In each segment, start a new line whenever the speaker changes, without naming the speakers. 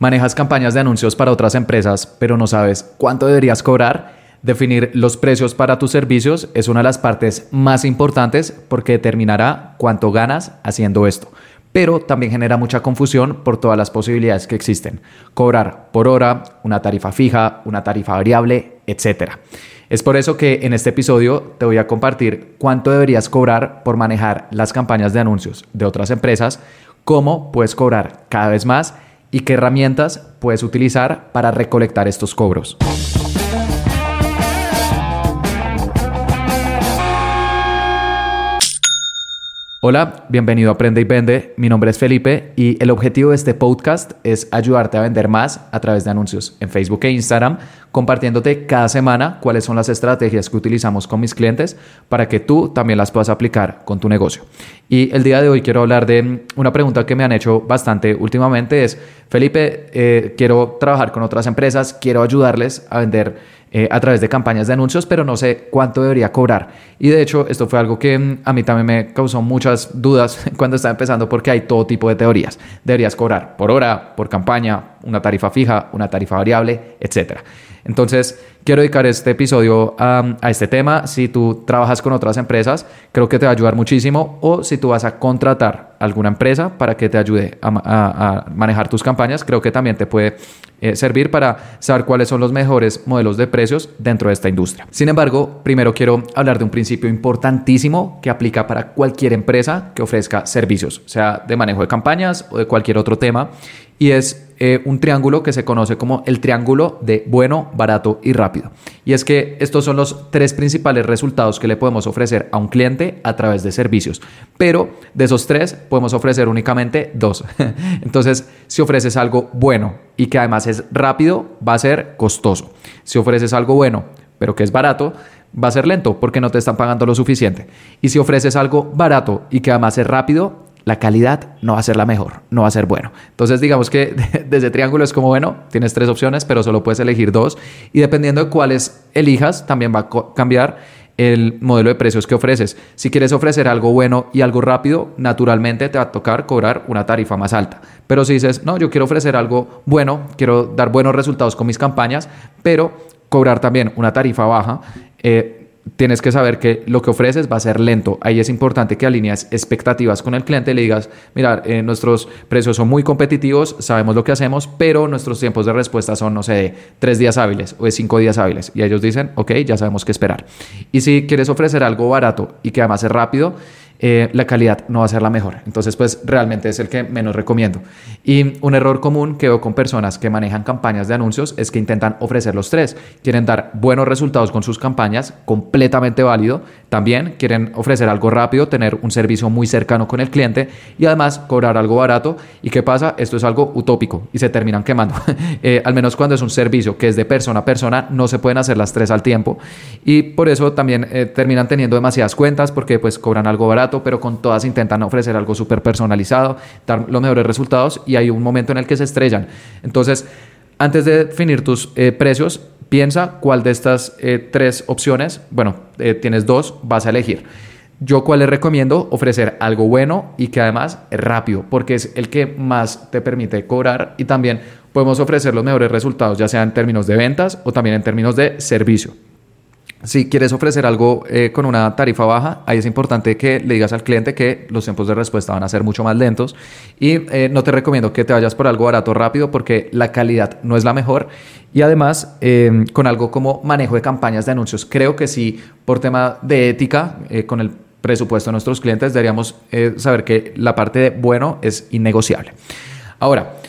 Manejas campañas de anuncios para otras empresas, pero no sabes cuánto deberías cobrar. Definir los precios para tus servicios es una de las partes más importantes porque determinará cuánto ganas haciendo esto. Pero también genera mucha confusión por todas las posibilidades que existen. Cobrar por hora, una tarifa fija, una tarifa variable, etc. Es por eso que en este episodio te voy a compartir cuánto deberías cobrar por manejar las campañas de anuncios de otras empresas, cómo puedes cobrar cada vez más y qué herramientas puedes utilizar para recolectar estos cobros. Hola, bienvenido a Aprende y Vende. Mi nombre es Felipe y el objetivo de este podcast es ayudarte a vender más a través de anuncios en Facebook e Instagram, compartiéndote cada semana cuáles son las estrategias que utilizamos con mis clientes para que tú también las puedas aplicar con tu negocio. Y el día de hoy quiero hablar de una pregunta que me han hecho bastante últimamente es, Felipe, eh, quiero trabajar con otras empresas, quiero ayudarles a vender eh, a través de campañas de anuncios, pero no sé cuánto debería cobrar. Y de hecho, esto fue algo que mm, a mí también me causó muchas dudas cuando estaba empezando porque hay todo tipo de teorías. Deberías cobrar por hora, por campaña, una tarifa fija, una tarifa variable, etcétera. Entonces, quiero dedicar este episodio a, este tema. Si tú trabajas con otras empresas, creo que te va a ayudar muchísimo. O si tú vas a contratar alguna empresa para que te ayude a, manejar tus campañas, creo que también te puede eh, servir para saber cuáles son los mejores modelos de precios dentro de esta industria. Sin embargo, primero quiero hablar de un principio importantísimo que aplica para cualquier empresa que ofrezca servicios, sea de manejo de campañas o de cualquier otro tema y es eh, un triángulo que se conoce como el triángulo de bueno, barato y rápido. Y es que estos son los tres principales resultados que le podemos ofrecer a un cliente a través de servicios. Pero de esos tres podemos ofrecer únicamente dos. Entonces, si ofreces algo bueno y que además es rápido, va a ser costoso. Si ofreces algo bueno, pero que es barato, va a ser lento porque no te están pagando lo suficiente. Y si ofreces algo barato y que además es rápido, la calidad no va a ser la mejor, no va a ser bueno. Entonces digamos que desde triángulo es como, bueno, tienes tres opciones, pero solo puedes elegir dos y dependiendo de cuáles elijas, también va a cambiar el modelo de precios que ofreces. Si quieres ofrecer algo bueno y algo rápido, naturalmente te va a tocar cobrar una tarifa más alta. Pero si dices, no, yo quiero ofrecer algo bueno, quiero dar buenos resultados con mis campañas, pero cobrar también una tarifa baja, eh, tienes que saber que lo que ofreces va a ser lento. Ahí es importante que alinees expectativas con el cliente y le digas, mira, eh, nuestros precios son muy competitivos, sabemos lo que hacemos, pero nuestros tiempos de respuesta son, no sé, de tres días hábiles o de cinco días hábiles. Y ellos dicen, ok, ya sabemos qué esperar. Y si quieres ofrecer algo barato y que además es rápido, eh, la calidad no va a ser la mejor. Entonces, pues realmente es el que menos recomiendo. Y un error común que veo con personas que manejan campañas de anuncios es que intentan ofrecer los tres. Quieren dar buenos resultados con sus campañas, completamente válido. También quieren ofrecer algo rápido, tener un servicio muy cercano con el cliente y además cobrar algo barato. ¿Y qué pasa? Esto es algo utópico y se terminan quemando. Eh, al menos cuando es un servicio que es de persona a persona, no se pueden hacer las tres al tiempo. Y por eso también eh, terminan teniendo demasiadas cuentas porque pues cobran algo barato pero con todas intentan ofrecer algo súper personalizado, dar los mejores resultados y hay un momento en el que se estrellan. Entonces, antes de definir tus eh, precios, piensa cuál de estas eh, tres opciones, bueno, eh, tienes dos, vas a elegir. Yo cuál les recomiendo ofrecer algo bueno y que además es rápido, porque es el que más te permite cobrar y también podemos ofrecer los mejores resultados, ya sea en términos de ventas o también en términos de servicio. Si quieres ofrecer algo eh, con una tarifa baja, ahí es importante que le digas al cliente que los tiempos de respuesta van a ser mucho más lentos. Y eh, no te recomiendo que te vayas por algo barato rápido porque la calidad no es la mejor. Y además em, con algo como manejo de campañas de anuncios, creo que sí por tema de ética eh, con el presupuesto de nuestros clientes deberíamos saber que la parte de bueno es innegociable. Ahora,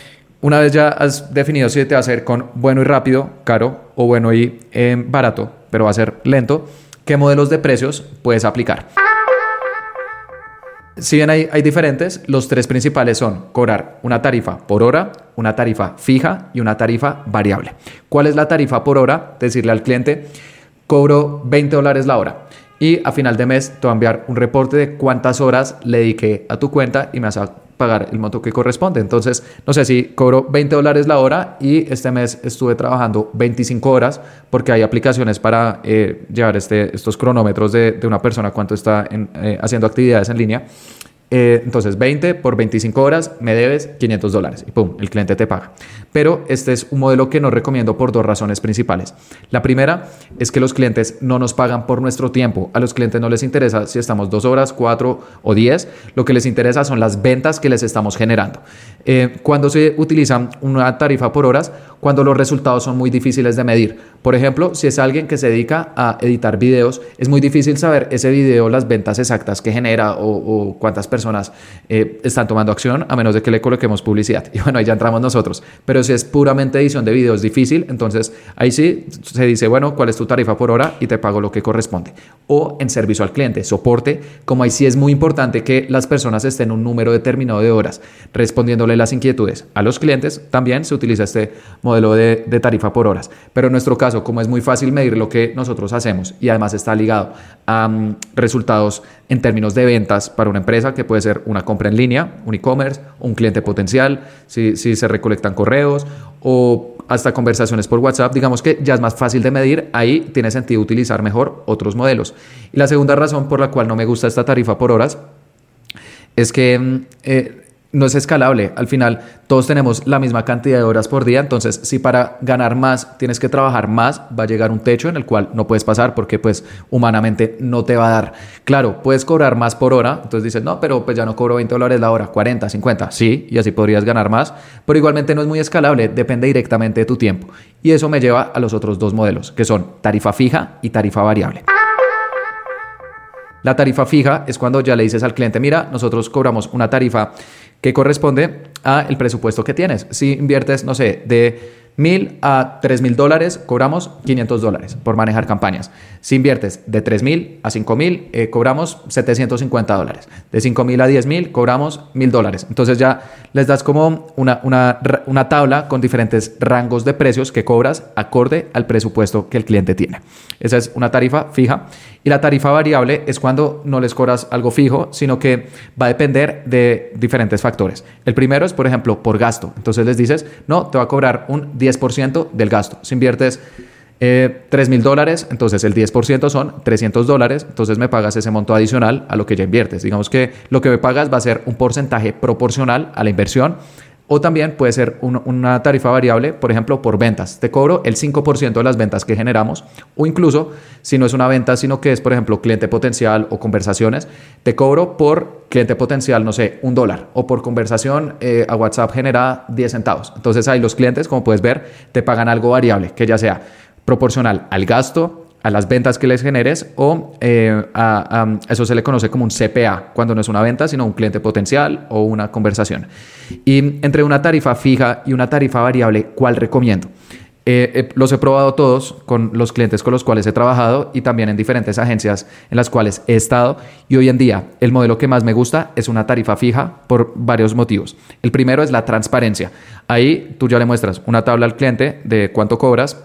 una vez ya has definido si te va a hacer con bueno y rápido, caro o bueno y em, barato, pero va a ser lento, ¿qué modelos de precios puedes aplicar? Si bien hay, hay, diferentes, los tres principales son cobrar una tarifa por hora, una tarifa fija y una tarifa variable. ¿Cuál es la tarifa por hora? Decirle al cliente, cobro 20 dólares la hora y a final de mes te va a enviar un reporte de cuántas horas le dediqué a tu cuenta y me vas a pagar el monto que corresponde. Entonces, no sé si cobro 20 dólares la hora y este mes estuve trabajando 25 horas porque hay aplicaciones para eh, llevar este, estos cronómetros de, una persona cuánto está eh, haciendo actividades en línea. Eh, entonces, 20 por 25 horas me debes 500 dólares y pum, el cliente te paga. pero este es un modelo que no recomiendo por dos razones principales. La primera es que los clientes no nos pagan por nuestro tiempo. A los clientes no les interesa si estamos dos horas, cuatro o diez. Lo que les interesa son las ventas que les estamos generando. Eh, cuando se utiliza una tarifa por horas, cuando los resultados son muy difíciles de medir. Por ejemplo, si es alguien que se dedica a editar videos, es muy difícil saber ese video, las ventas exactas que genera o, cuántas personas eh, están tomando acción, a menos de que le coloquemos publicidad. Y bueno, ahí ya entramos nosotros. Pero si es puramente edición de videos difícil, entonces ahí sí se dice, bueno, ¿cuál es tu tarifa por hora? Y te pago lo que corresponde. O en servicio al cliente, soporte, como ahí sí es muy importante que las personas estén un número determinado de horas respondiéndole las inquietudes a los clientes, también se utiliza este modelo de, tarifa por horas. Pero en nuestro caso, como es muy fácil medir lo que nosotros hacemos y además está ligado a um, resultados en términos de ventas para una empresa, que puede ser una compra en línea, un e-commerce, un cliente potencial, si, si se recolectan correos o hasta conversaciones por WhatsApp, digamos que ya es más fácil de medir, ahí tiene sentido utilizar mejor otros modelos. Y la segunda razón por la cual no me gusta esta tarifa por horas es que mm, eh, no es escalable. Al final, todos tenemos la misma cantidad de horas por día. Entonces, si para ganar más tienes que trabajar más, va a llegar un techo en el cual no puedes pasar porque, pues, humanamente no te va a dar. Claro, puedes cobrar más por hora. Entonces dices, no, pero pues ya no cobro 20 dólares la hora, 40, 50. Sí, y así podrías ganar más. Pero igualmente no es muy escalable. Depende directamente de tu tiempo. Y eso me lleva a los otros dos modelos, que son tarifa fija y tarifa variable. La tarifa fija es cuando ya le dices al cliente, mira, nosotros cobramos una tarifa que corresponde a el presupuesto que tienes. Si inviertes, no sé, de mil a tres mil dólares, cobramos 500 dólares por manejar campañas. Si inviertes de tres mil a cinco mil, eh, cobramos 750 dólares. De cinco mil a diez mil, cobramos mil dólares. Entonces ya les das como una, una, una tabla con diferentes rangos de precios que cobras acorde al presupuesto que el cliente tiene. Esa es una tarifa fija. Y la tarifa variable es cuando no les cobras algo fijo, sino que va a depender de diferentes factores. El primero es, por ejemplo, por gasto. Entonces les dices, no, te va a cobrar un 10% del gasto. Si inviertes eh, 3 mil dólares, entonces el 10% son 300 dólares, entonces me pagas ese monto adicional a lo que ya inviertes. Digamos que lo que me pagas va a ser un porcentaje proporcional a la inversión o también puede ser una tarifa variable, por ejemplo, por ventas. Te cobro el 5% de las ventas que generamos. O incluso, si no es una venta, sino que es, por ejemplo, cliente potencial o conversaciones, te cobro por cliente potencial, no sé, un dólar. O por conversación eh, a WhatsApp genera 10 centavos. Entonces ahí los clientes, como puedes ver, te pagan algo variable, que ya sea proporcional al gasto, a las ventas que les generes o eh, eso se le conoce como un CPA, cuando no es una venta, sino un cliente potencial o una conversación. Y entre una tarifa fija y una tarifa variable, ¿cuál recomiendo? Eh, eh, los he probado todos con los clientes con los cuales he trabajado y también en diferentes agencias en las cuales he estado y hoy en día el modelo que más me gusta es una tarifa fija por varios motivos. El primero es la transparencia. Ahí tú ya le muestras una tabla al cliente de cuánto cobras,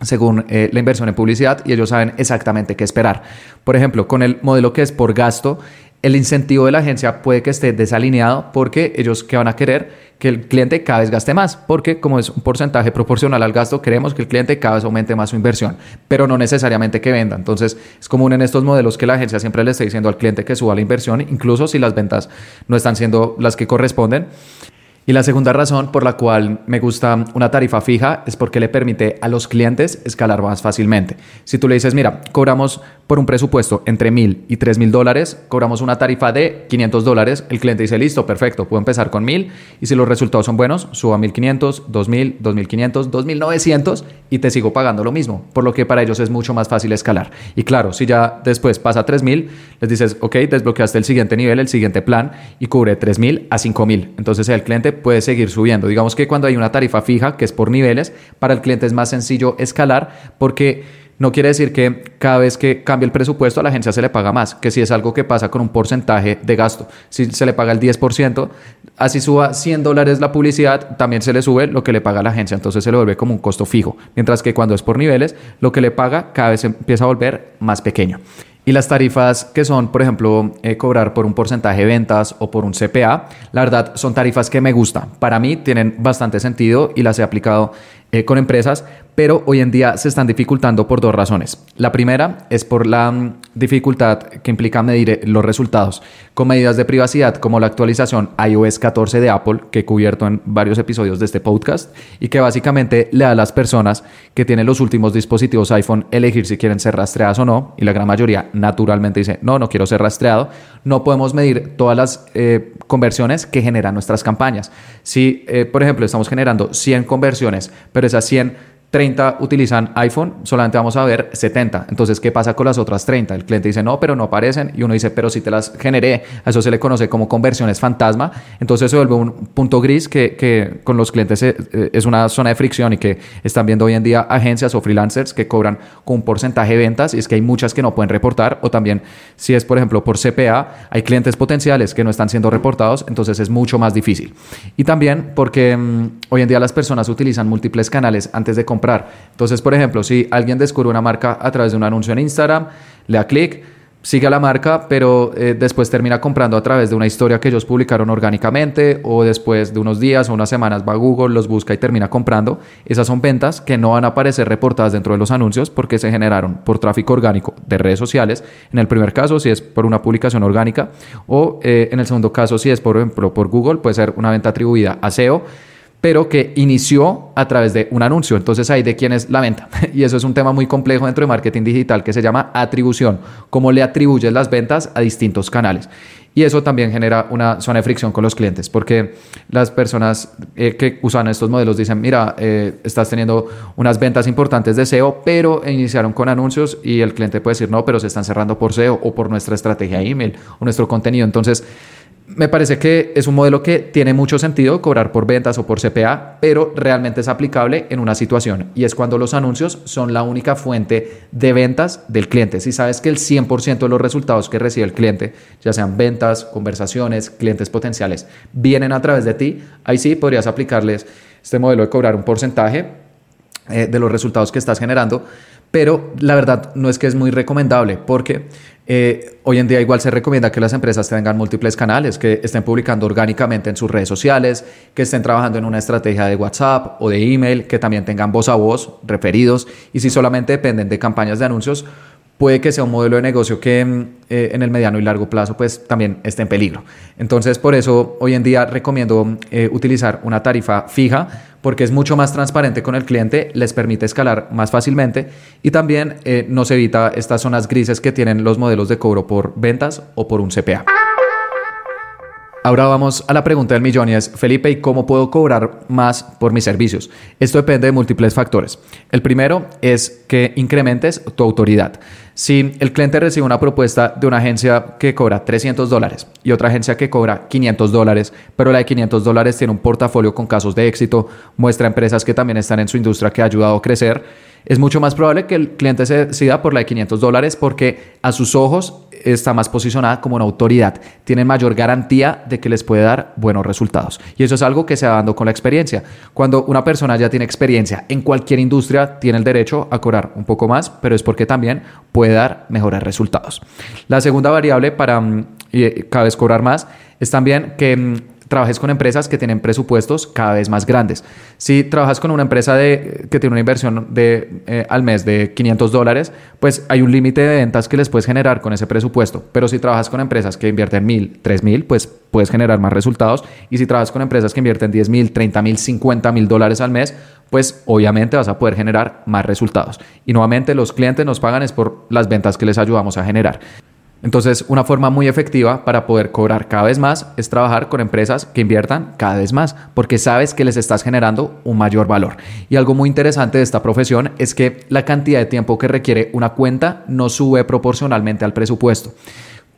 según eh, la inversión en publicidad y ellos saben exactamente qué esperar. Por ejemplo, con el modelo que es por gasto, el incentivo de la agencia puede que esté desalineado porque ellos que van a querer que el cliente cada vez gaste más, porque como es un porcentaje proporcional al gasto, queremos que el cliente cada vez aumente más su inversión, pero no necesariamente que venda. Entonces es común en estos modelos que la agencia siempre le esté diciendo al cliente que suba la inversión, incluso si las ventas no están siendo las que corresponden. Y la segunda razón por la cual me gusta una tarifa fija es porque le permite a los clientes escalar más fácilmente. Si tú le dices, mira, cobramos por un presupuesto entre mil y tres mil dólares, cobramos una tarifa de 500 dólares, el cliente dice, listo, perfecto, puedo empezar con mil y si los resultados son buenos, subo a 1500, 2000, 2500, 2900 y te sigo pagando lo mismo, por lo que para ellos es mucho más fácil escalar. Y claro, si ya después pasa a 3000, les dices, ok, desbloqueaste el siguiente nivel, el siguiente plan y cubre 3000 a 5000. Entonces el cliente puede seguir subiendo. Digamos que cuando hay una tarifa fija, que es por niveles, para el cliente es más sencillo escalar porque no quiere decir que cada vez que cambie el presupuesto a la agencia se le paga más, que si es algo que pasa con un porcentaje de gasto. Si se le paga el 10%, así suba 100 dólares la publicidad, también se le sube lo que le paga la agencia, entonces se le vuelve como un costo fijo. Mientras que cuando es por niveles, lo que le paga cada vez empieza a volver más pequeño. Y las tarifas que son, por ejemplo, eh, cobrar por un porcentaje de ventas o por un CPA, la verdad son tarifas que me gustan. Para mí tienen bastante sentido y las he aplicado eh, con empresas, pero hoy en día se están dificultando por dos razones. La primera es por la mm, dificultad que implica medir eh, los resultados con medidas de privacidad como la actualización iOS 14 de Apple, que he cubierto en varios episodios de este podcast, y que básicamente le da a las personas que tienen los últimos dispositivos iPhone elegir si quieren ser rastreadas o no, y la gran mayoría naturalmente dice, no, no quiero ser rastreado, no podemos medir todas las eh, conversiones que generan nuestras campañas. Si, por ejemplo, estamos generando 100 conversiones, pero esas 100 30 utilizan iPhone, solamente vamos a ver 70. Entonces, ¿qué pasa con las otras 30? El cliente dice, no, pero no aparecen. Y uno dice, pero si te las generé, a eso se le conoce como conversiones fantasma. Entonces se vuelve un punto gris que, que con los clientes eh, es una zona de fricción y que están viendo hoy en día agencias o freelancers que cobran con un porcentaje de ventas y es que hay muchas que no pueden reportar. O también, si es por ejemplo por CPA, hay clientes potenciales que no están siendo reportados, entonces es mucho más difícil. Y también porque mm, hoy en día las personas utilizan múltiples canales antes de comprar comprar. Entonces, por ejemplo, si alguien descubre una marca a través de un anuncio en Instagram, le da clic, sigue a la marca, pero eh, después termina comprando a través de una historia que ellos publicaron orgánicamente o después de unos días o unas semanas va a Google, los busca y termina comprando. Esas son ventas que no van a aparecer reportadas dentro de los anuncios porque se generaron por tráfico orgánico de redes sociales. En el primer caso, si es por una publicación orgánica o eh, en el segundo caso, si es por ejemplo por Google, puede ser una venta atribuida a SEO pero que inició a través de un anuncio. Entonces ahí de quién es la venta. Y eso es un tema muy complejo dentro de marketing digital que se llama atribución, cómo le atribuyes las ventas a distintos canales. Y eso también genera una zona de fricción con los clientes, porque las personas eh, que usan estos modelos dicen, mira, eh, estás teniendo unas ventas importantes de SEO, pero iniciaron con anuncios y el cliente puede decir, no, pero se están cerrando por SEO o por nuestra estrategia de email o nuestro contenido. Entonces, me parece que es un modelo que tiene mucho sentido cobrar por ventas o por CPA, pero realmente es aplicable en una situación y es cuando los anuncios son la única fuente de ventas del cliente. Si sabes que el 100% de los resultados que recibe el cliente, ya sean ventas, conversaciones, clientes potenciales, vienen a través de ti, ahí sí podrías aplicarles este modelo de cobrar un porcentaje eh, de los resultados que estás generando, pero la verdad no es que es muy recomendable porque eh, hoy en día igual se recomienda que las empresas tengan múltiples canales, que estén publicando orgánicamente en sus redes sociales, que estén trabajando en una estrategia de WhatsApp o de email, que también tengan voz a voz, referidos, y si solamente dependen de campañas de anuncios, puede que sea un modelo de negocio que mm, eh, en el mediano y largo plazo pues también esté en peligro. Entonces por eso hoy en día recomiendo eh, utilizar una tarifa fija porque es mucho más transparente con el cliente, les permite escalar más fácilmente y también eh, nos evita estas zonas grises que tienen los modelos de cobro por ventas o por un CPA. Ahora vamos a la pregunta del millón y es, Felipe, ¿y cómo puedo cobrar más por mis servicios? Esto depende de múltiples factores. El primero es que incrementes tu autoridad. Si el cliente recibe una propuesta de una agencia que cobra 300 dólares y otra agencia que cobra 500 dólares, pero la de 500 dólares tiene un portafolio con casos de éxito, muestra empresas que también están en su industria que ha ayudado a crecer, es mucho más probable que el cliente se decida por la de 500 dólares porque a sus ojos está más posicionada como una autoridad, tiene mayor garantía de que les puede dar buenos resultados. Y eso es algo que se va dando con la experiencia. Cuando una persona ya tiene experiencia en cualquier industria, tiene el derecho a cobrar un poco más, pero es porque también puede dar mejores resultados. La segunda variable para mm, cada vez cobrar más es también que mm, trabajes con empresas que tienen presupuestos cada vez más grandes. Si trabajas con una empresa de, que tiene una inversión de, eh, al mes de 500 dólares, pues hay un límite de ventas que les puedes generar con ese presupuesto. Pero si trabajas con empresas que invierten mil, tres mil, pues puedes generar más resultados. Y si trabajas con empresas que invierten 10 mil, 30 mil, 50 mil dólares al mes, pues obviamente vas a poder generar más resultados. Y nuevamente los clientes nos pagan es por las ventas que les ayudamos a generar. Entonces, una forma muy efectiva para poder cobrar cada vez más es trabajar con empresas que inviertan cada vez más, porque sabes que les estás generando un mayor valor. Y algo muy interesante de esta profesión es que la cantidad de tiempo que requiere una cuenta no sube proporcionalmente al presupuesto.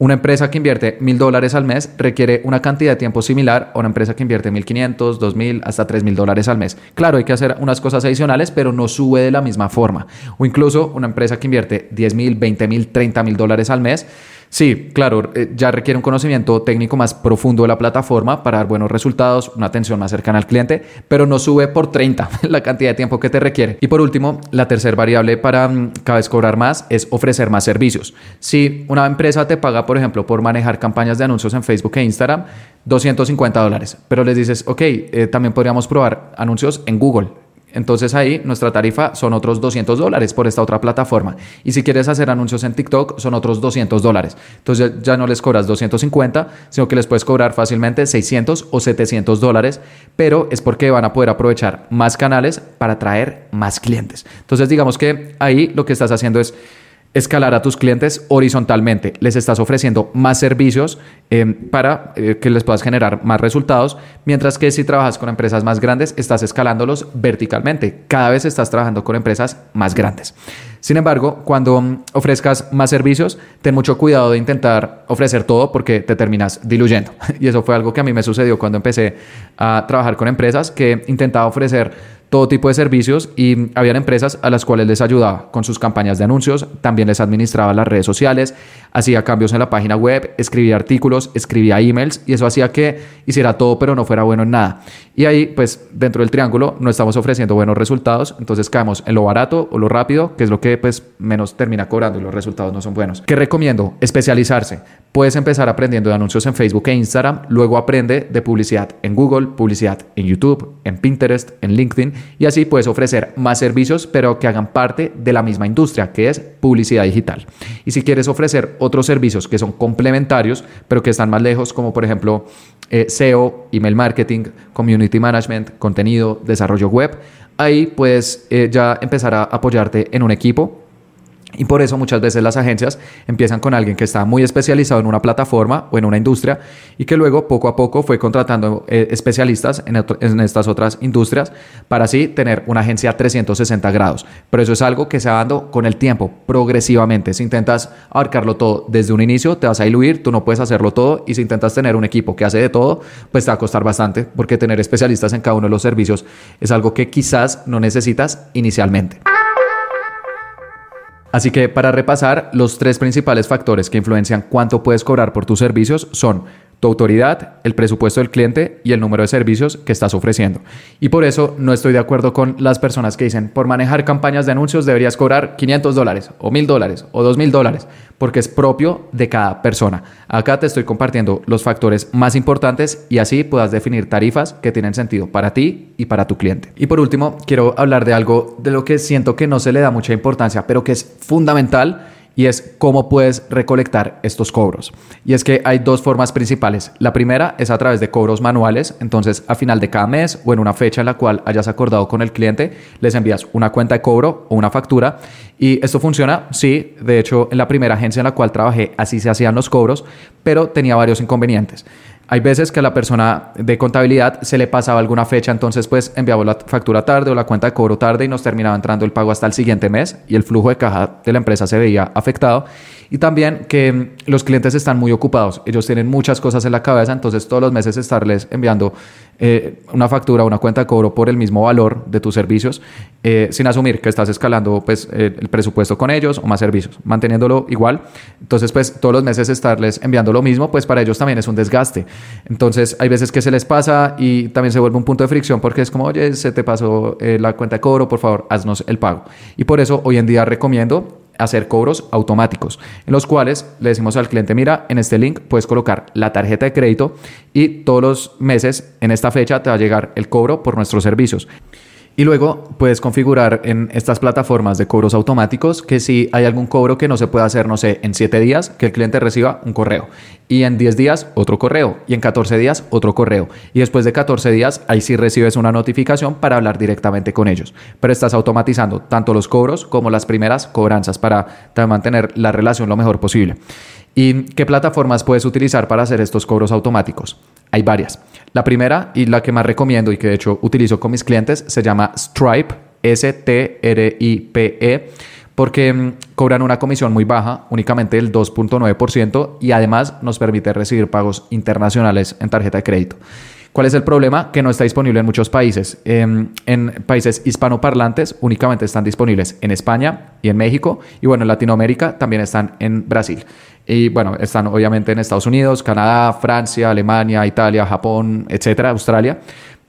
Una empresa que invierte mil dólares al mes requiere una cantidad de tiempo similar a una empresa que invierte mil quinientos, dos mil, hasta tres mil dólares al mes. Claro, hay que hacer unas cosas adicionales, pero no sube de la misma forma. O incluso una empresa que invierte diez mil, veinte mil, treinta mil dólares al mes Sí, claro, eh, ya requiere un conocimiento técnico más profundo de la plataforma para dar buenos resultados, una atención más cercana al cliente, pero no sube por 30 la cantidad de tiempo que te requiere. Y por último, la tercera variable para mm, cada vez cobrar más es ofrecer más servicios. Si una empresa te paga, por ejemplo, por manejar campañas de anuncios en Facebook e Instagram, 250 dólares, pero les dices, ok, eh, también podríamos probar anuncios en Google Entonces ahí nuestra tarifa son otros 200 dólares por esta otra plataforma. Y si quieres hacer anuncios en TikTok son otros 200 dólares. Entonces ya no les cobras 250, sino que les puedes cobrar fácilmente 600 o 700 dólares, pero es porque van a poder aprovechar más canales para atraer más clientes. Entonces digamos que ahí lo que estás haciendo es escalar a tus clientes horizontalmente. Les estás ofreciendo más servicios eh, para eh, que les puedas generar más resultados, mientras que si trabajas con empresas más grandes, estás escalándolos verticalmente. Cada vez estás trabajando con empresas más grandes. Sin embargo, cuando mm, ofrezcas más servicios, ten mucho cuidado de intentar ofrecer todo porque te terminas diluyendo. Y eso fue algo que a mí me sucedió cuando empecé a trabajar con empresas que intentaba ofrecer todo tipo de servicios y habían empresas a las cuales les ayudaba con sus campañas de anuncios, también les administraba las redes sociales, hacía cambios en la página web, escribía artículos, escribía emails y eso hacía que hiciera todo pero no fuera bueno en nada. Y ahí pues dentro del triángulo no estamos ofreciendo buenos resultados, entonces caemos en lo barato o lo rápido, que es lo que pues menos termina cobrando y los resultados no son buenos. ¿Qué recomiendo? Especializarse. Puedes empezar aprendiendo de anuncios en Facebook e Instagram, luego aprende de publicidad en Google, publicidad en YouTube, en Pinterest, en LinkedIn y así puedes ofrecer más servicios pero que hagan parte de la misma industria que es publicidad digital. Y si quieres ofrecer otros servicios que son complementarios pero que están más lejos como por ejemplo eh, SEO, email marketing, community management, contenido, desarrollo web, ahí puedes eh, ya empezar a apoyarte en un equipo y por eso muchas veces las agencias empiezan con alguien que está muy especializado en una plataforma o en una industria y que luego poco a poco fue contratando eh, especialistas en, estas otras industrias para así tener una agencia 360 grados. Pero eso es algo que se va dando con el tiempo, progresivamente. Si intentas abarcarlo todo desde un inicio, te vas a diluir, tú no puedes hacerlo todo y si intentas tener un equipo que hace de todo, pues te va a costar bastante porque tener especialistas en cada uno de los servicios es algo que quizás no necesitas inicialmente. Así que para repasar, los tres principales factores que influencian cuánto puedes cobrar por tus servicios son tu autoridad, el presupuesto del cliente y el número de servicios que estás ofreciendo. Y por eso no estoy de acuerdo con las personas que dicen, por manejar campañas de anuncios deberías cobrar 500 dólares o 1000 dólares o 2000 dólares, porque es propio de cada persona. Acá te estoy compartiendo los factores más importantes y así puedas definir tarifas que tienen sentido para ti y para tu cliente. Y por último, quiero hablar de algo de lo que siento que no se le da mucha importancia, pero que es fundamental y es cómo puedes recolectar estos cobros. Y es que hay dos formas principales. La primera es a través de cobros manuales, entonces a final de cada mes o en una fecha en la cual hayas acordado con el cliente, les envías una cuenta de cobro o una factura. Y esto funciona, sí, de hecho en la primera agencia en la cual trabajé así se hacían los cobros, pero tenía varios inconvenientes. Hay veces que a la persona de contabilidad se le pasaba alguna fecha, entonces pues enviaba la factura tarde o la cuenta de cobro tarde y nos terminaba entrando el pago hasta el siguiente mes y el flujo de caja de la empresa se veía afectado. Y también que los clientes están muy ocupados, ellos tienen muchas cosas en la cabeza, entonces todos los meses estarles enviando eh, una factura, una cuenta de cobro por el mismo valor de tus servicios, eh, sin asumir que estás escalando pues eh, el presupuesto con ellos o más servicios, manteniéndolo igual. Entonces pues todos los meses estarles enviando lo mismo, pues para ellos también es un desgaste. Entonces hay veces que se les pasa y también se vuelve un punto de fricción porque es como, oye, se te pasó la cuenta de cobro, por favor, haznos el pago. Y por eso hoy en día recomiendo hacer cobros automáticos, en los cuales le decimos al cliente, mira, en este link puedes colocar la tarjeta de crédito y todos los meses en esta fecha te va a llegar el cobro por nuestros servicios. Y luego puedes configurar en estas plataformas de cobros automáticos que si hay algún cobro que no se pueda hacer, no sé, en 7 días, que el cliente reciba un correo. Y en 10 días otro correo. Y en 14 días otro correo. Y después de 14 días ahí sí recibes una notificación para hablar directamente con ellos. Pero estás automatizando tanto los cobros como las primeras cobranzas para mantener la relación lo mejor posible. ¿Y qué plataformas puedes utilizar para hacer estos cobros automáticos? Hay varias. La primera y la que más recomiendo y que de hecho utilizo con mis clientes se llama Stripe, S-T-R-I-P-E, porque mm, cobran una comisión muy baja, únicamente el 2.9%, y además nos permite recibir pagos internacionales en tarjeta de crédito. ¿Cuál es el problema? Que no está disponible en muchos países. Em, en países hispanoparlantes únicamente están disponibles en España y en México. Y bueno, en Latinoamérica también están en Brasil. Y bueno, están obviamente en Estados Unidos, Canadá, Francia, Alemania, Italia, Japón, etcétera, Australia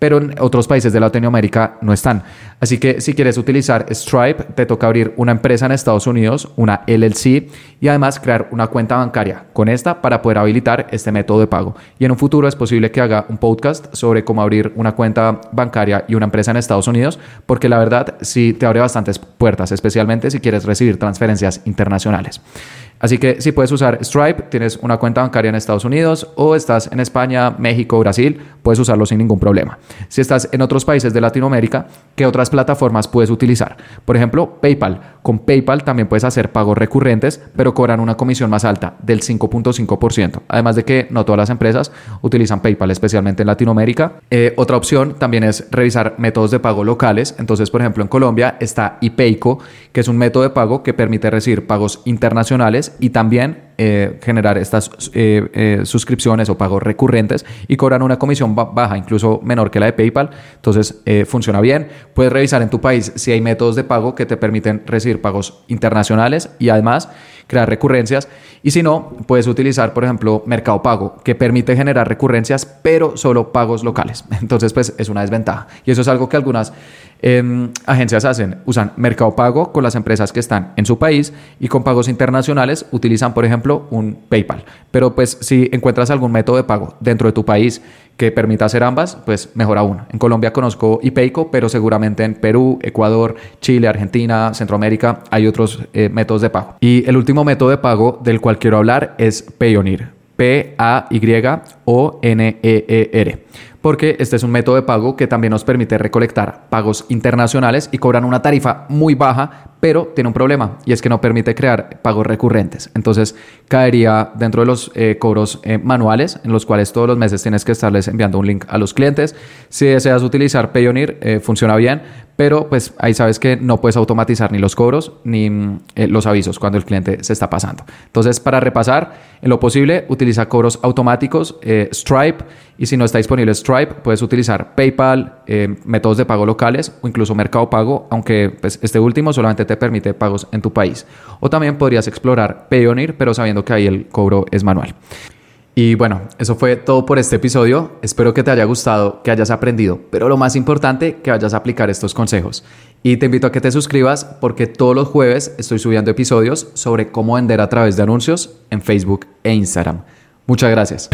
pero en otros países de Latinoamérica no están. Así que si quieres utilizar Stripe, te toca abrir una empresa en Estados Unidos, una LLC, y además crear una cuenta bancaria con esta para poder habilitar este método de pago. Y en un futuro es posible que haga un podcast sobre cómo abrir una cuenta bancaria y una empresa en Estados Unidos, porque la verdad sí te abre bastantes puertas, especialmente si quieres recibir transferencias internacionales. Así que si puedes usar Stripe, tienes una cuenta bancaria en Estados Unidos o estás en España, México, Brasil, puedes usarlo sin ningún problema. Si estás en otros países de Latinoamérica, ¿qué otras plataformas puedes utilizar? Por ejemplo, PayPal. Con PayPal también puedes hacer pagos recurrentes, pero cobran una comisión más alta del 5.5%. Además de que no todas las empresas utilizan PayPal, especialmente en Latinoamérica. Eh, otra opción también es revisar métodos de pago locales. Entonces, por ejemplo, en Colombia está iPayco, que es un método de pago que permite recibir pagos internacionales y también eh, generar estas eh, eh, suscripciones o pagos recurrentes y cobran una comisión baja, incluso menor que la de PayPal. Entonces funciona bien. Puedes revisar en tu país si hay métodos de pago que te permiten recibir pagos internacionales y además crear recurrencias. Y si no, puedes utilizar, por ejemplo, Mercado Pago, que permite generar recurrencias, pero solo pagos locales. Entonces, pues es una desventaja. Y eso es algo que algunas em, agencias hacen. Usan Mercado Pago con las empresas que están en su país y con pagos internacionales utilizan, por ejemplo, un PayPal. Pero pues si encuentras algún método de pago dentro de tu país que permita hacer ambas, pues mejor aún. En Colombia conozco IPEICO, pero seguramente en Perú, Ecuador, Chile, Argentina, Centroamérica hay otros eh, métodos de pago. Y el último método de pago del cual quiero hablar es Payoneer. P-A-Y-O-N-E-E-R porque este es un método de pago que también nos permite recolectar pagos internacionales y cobran una tarifa muy baja, pero tiene un problema y es que no permite crear pagos recurrentes. Entonces caería dentro de los eh, cobros eh, manuales en los cuales todos los meses tienes que estarles enviando un link a los clientes. Si deseas utilizar Payoneer, eh, funciona bien, pero pues ahí sabes que no puedes automatizar ni los cobros ni mm, los avisos cuando el cliente se está pasando. Entonces para repasar, en lo posible utiliza cobros automáticos, Stripe y si no está disponible Stripe, puedes utilizar PayPal, métodos de pago locales o incluso Mercado Pago, aunque pues, este último solamente te permite pagos en tu país. O también podrías explorar Payoneer, pero sabiendo que ahí el cobro es manual. Y bueno, eso fue todo por este episodio. Espero que te haya gustado, que hayas aprendido, pero lo más importante, que vayas a aplicar estos consejos. Y te invito a que te suscribas porque todos los jueves estoy subiendo episodios sobre cómo vender a través de anuncios en Facebook e Instagram. Muchas gracias.